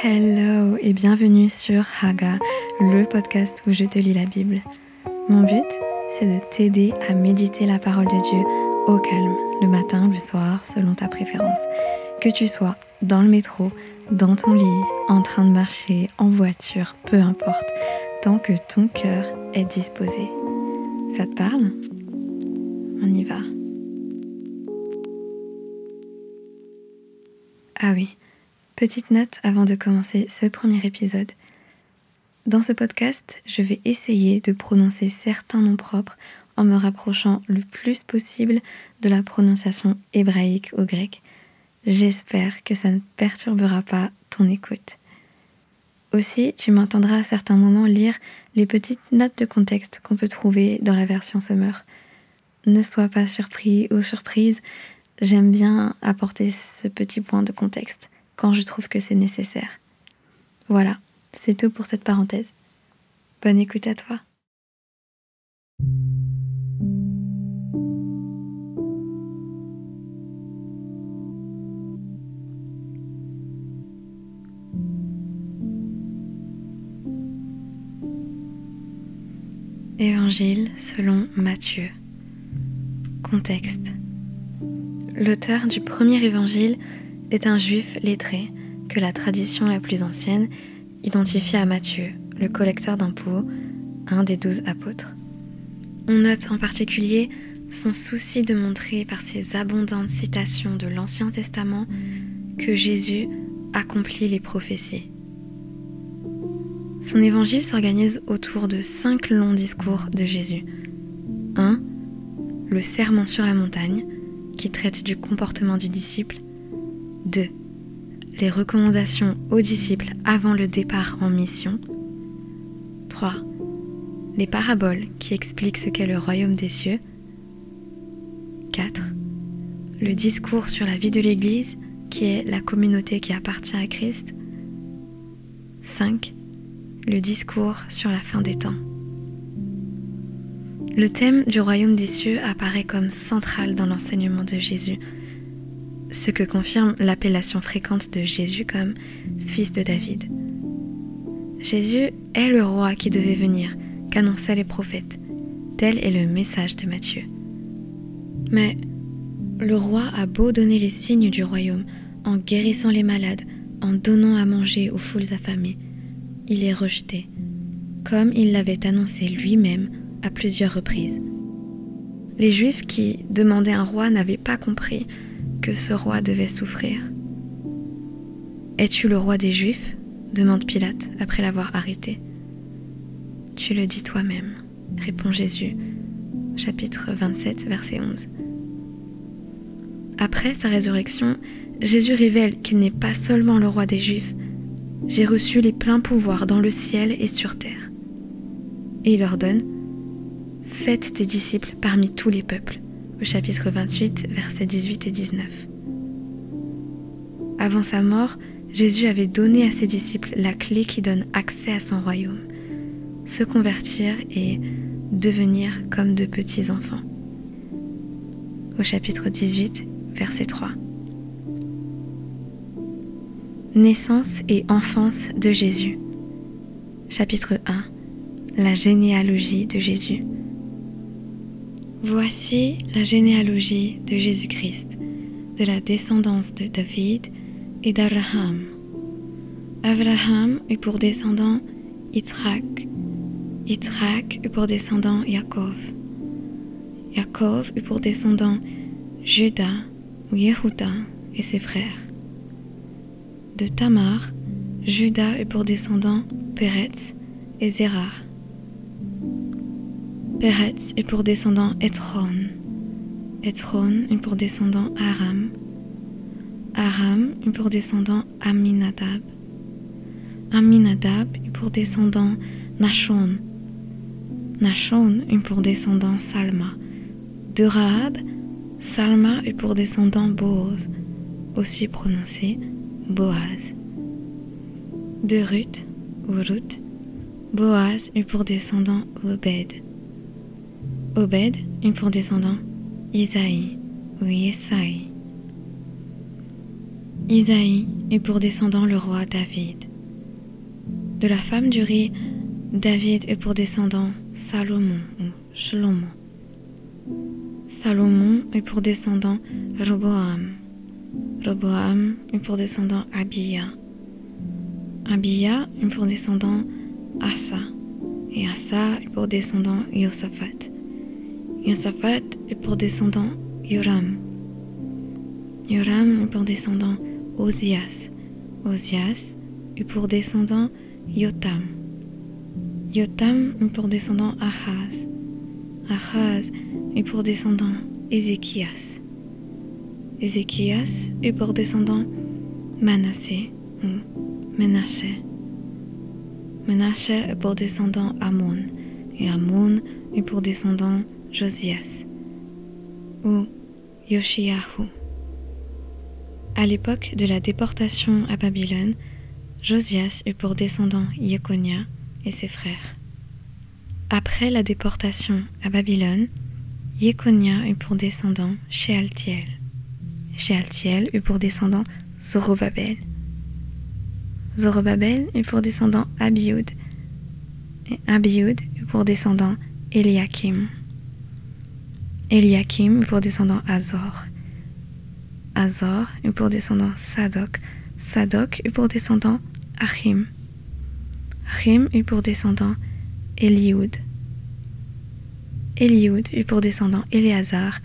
Hello et bienvenue sur Haga, le podcast où je te lis la Bible. Mon but, c'est de t'aider à méditer la parole de Dieu au calme, le matin, le soir, selon ta préférence. Que tu sois dans le métro, dans ton lit, en train de marcher, en voiture, peu importe, tant que ton cœur est disposé. Ça te parle? On y va. Ah oui, petite note avant de commencer ce premier épisode. Dans ce podcast, je vais essayer de prononcer certains noms propres en me rapprochant le plus possible de la prononciation hébraïque ou grecque. J'espère que ça ne perturbera pas ton écoute. Aussi, tu m'entendras à certains moments lire les petites notes de contexte qu'on peut trouver dans la version Summer. Ne sois pas surpris ou surprise, J'aime bien apporter ce petit point de contexte quand je trouve que c'est nécessaire. Voilà, c'est tout pour cette parenthèse. Bonne écoute à toi. Évangile selon Matthieu. Contexte. L'auteur du premier évangile est un juif lettré que la tradition la plus ancienne identifie à Matthieu, le collecteur d'impôts, un des douze apôtres. On note en particulier son souci de montrer par ses abondantes citations de l'Ancien Testament que Jésus accomplit les prophéties. Son évangile s'organise autour de cinq longs discours de Jésus. 1. Le serment sur la montagne, qui traite du comportement du disciple. 2. Les recommandations aux disciples avant le départ en mission. 3. Les paraboles qui expliquent ce qu'est le royaume des cieux. 4. Le discours sur la vie de l'Église, qui est la communauté qui appartient à Christ. 5. Le discours sur la fin des temps. Le thème du royaume des cieux apparaît comme central dans l'enseignement de Jésus, ce que confirme l'appellation fréquente de Jésus comme fils de David. Jésus est le roi qui devait venir, qu'annonçaient les prophètes. Tel est le message de Matthieu. Mais le roi a beau donner les signes du royaume en guérissant les malades, en donnant à manger aux foules affamées, il est rejeté, comme il l'avait annoncé lui-même à plusieurs reprises. Les Juifs qui demandaient un roi n'avaient pas compris que ce roi devait souffrir. Es-tu le roi des Juifs? demande Pilate après l'avoir arrêté. Tu le dis toi-même, répond Jésus, chapitre 27, verset 11. Après sa résurrection, Jésus révèle qu'il n'est pas seulement le roi des Juifs, j'ai reçu les pleins pouvoirs dans le ciel et sur terre. Et il ordonne Faites des disciples parmi tous les peuples, au chapitre 28, versets 18 et 19. Avant sa mort, Jésus avait donné à ses disciples la clé qui donne accès à son royaume, se convertir et devenir comme de petits enfants. Au chapitre 18, verset 3. Naissance et enfance de Jésus. Chapitre 1. La généalogie de Jésus. Voici la généalogie de Jésus-Christ, de la descendance de David et d'Abraham. Abraham eut pour descendant Yitzhak, Yitzhak eut pour descendant Yaakov, Yaakov eut pour descendant Judas ou Yehuda et ses frères. De Tamar, Judas eut pour descendant Peretz et Zérar. Peretz est pour descendant Etron. Etron est pour descendant Aram. Aram est pour descendant Aminadab. Aminadab est pour descendant Nachon. Nachon est pour descendant Salma. De Rahab, Salma est pour descendant Boaz, aussi prononcé Boaz. De Ruth, ou Ruth, Boaz est pour descendant Obed. Obed eut pour descendant Isaïe ou Yesaï. Isaïe eut pour descendant le roi David. De la femme du riz, David eut pour descendant Salomon ou Shlomo. Salomon eut pour descendant Roboam. Roboam eut pour descendant Abia. Abia eut pour descendant Asa. Et Asa eut pour descendant Yosaphat. Yosaphat eut pour descendant Yoram. Yoram eut pour descendant Osias. Osias eut pour descendant Yotam. Yotam eut pour descendant Achaz. Achaz eut pour descendant Ézéchias. Ézéchias eut pour descendant Manassé ou Menaché. Menaché eut pour descendant Amon, et Amon eut pour descendant Josias ou Yoshiahu. À l'époque de la déportation à Babylone, Josias eut pour descendant Yekonia et ses frères. Après la déportation à Babylone, Yekonia eut pour descendant Shealtiel. Shealtiel eut pour descendant Zorobabel. Zorobabel eut pour descendant Abiud. Et eut pour descendant Eliakim. Eliakim pour descendant Azor. Azor eut pour descendant Sadok. Sadok eut pour descendant Achim. Achim eut pour descendant Eliud. Eliud eut pour descendant Éléazar.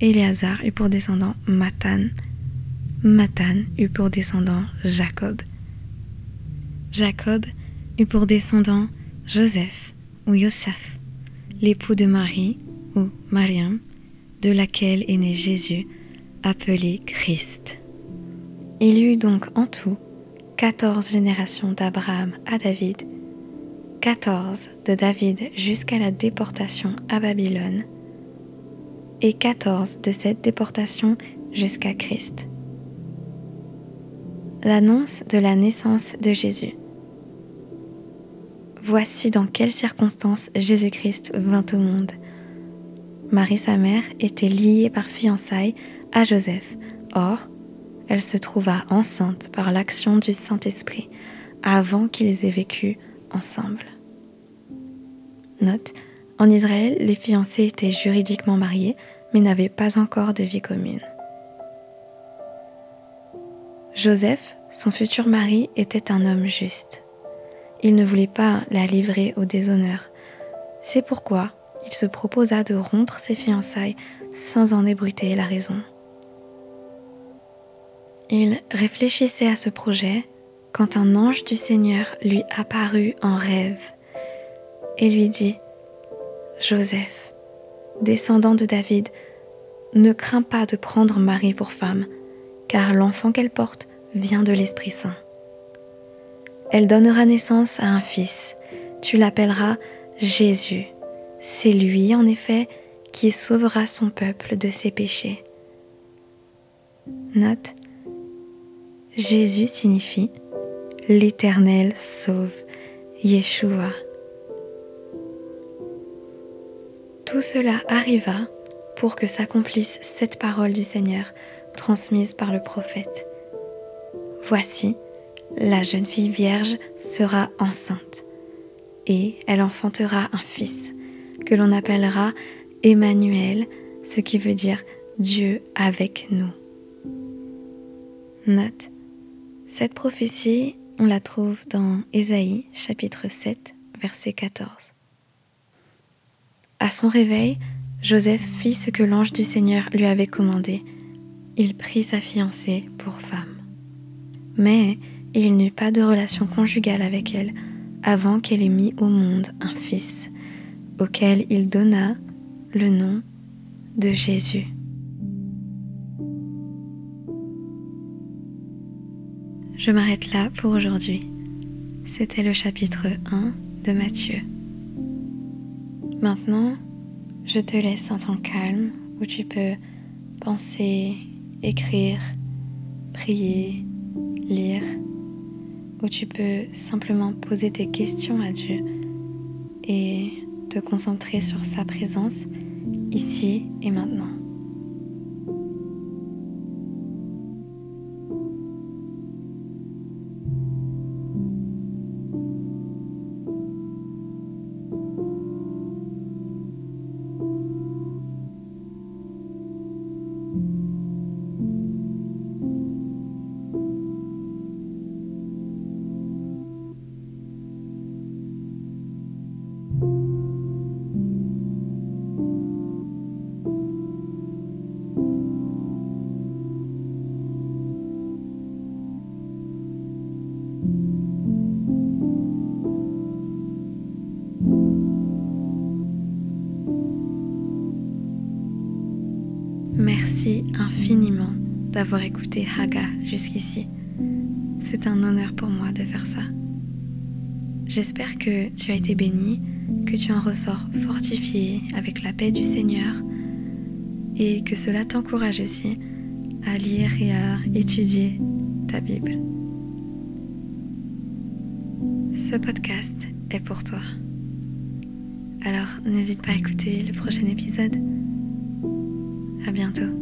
Éléazar eut pour descendant Matan. Matan eut pour descendant Jacob. Jacob eut pour descendant Joseph ou Yosef, l'époux de Marie ou Mariam, de laquelle est né Jésus, appelé Christ. Il y eut donc en tout quatorze générations d'Abraham à David, quatorze de David jusqu'à la déportation à Babylone, et quatorze de cette déportation jusqu'à Christ. L'annonce de la naissance de Jésus. Voici dans quelles circonstances Jésus-Christ vint au monde. Marie, sa mère, était liée par fiançailles à Joseph. Or, elle se trouva enceinte par l'action du Saint-Esprit avant qu'ils aient vécu ensemble. Note, en Israël, les fiancés étaient juridiquement mariés, mais n'avaient pas encore de vie commune. Joseph, son futur mari, était un homme juste. Il ne voulait pas la livrer au déshonneur. C'est pourquoi il se proposa de rompre ses fiançailles sans en ébruiter la raison. Il réfléchissait à ce projet quand un ange du Seigneur lui apparut en rêve et lui dit, Joseph, descendant de David, ne crains pas de prendre Marie pour femme, car l'enfant qu'elle porte vient de l'Esprit Saint. Elle donnera naissance à un fils, tu l'appelleras Jésus. C'est lui, en effet, qui sauvera son peuple de ses péchés. Note Jésus signifie l'Éternel sauve, Yeshua. Tout cela arriva pour que s'accomplisse cette parole du Seigneur transmise par le prophète. Voici, la jeune fille vierge sera enceinte et elle enfantera un fils que l'on appellera Emmanuel, ce qui veut dire Dieu avec nous. Note cette prophétie, on la trouve dans Ésaïe chapitre 7, verset 14. À son réveil, Joseph fit ce que l'ange du Seigneur lui avait commandé. Il prit sa fiancée pour femme. Mais il n'eut pas de relation conjugale avec elle avant qu'elle ait mis au monde un fils, auquel il donna le nom de Jésus. Je m'arrête là pour aujourd'hui. C'était le chapitre 1 de Matthieu. Maintenant, je te laisse un temps calme où tu peux penser, écrire, prier, lire, où tu peux simplement poser tes questions à Dieu et te concentrer sur sa présence ici et maintenant. D'avoir écouté Haga jusqu'ici. C'est un honneur pour moi de faire ça. J'espère que tu as été béni, que tu en ressors fortifié avec la paix du Seigneur et que cela t'encourage aussi à lire et à étudier ta Bible. Ce podcast est pour toi. Alors n'hésite pas à écouter le prochain épisode. À bientôt.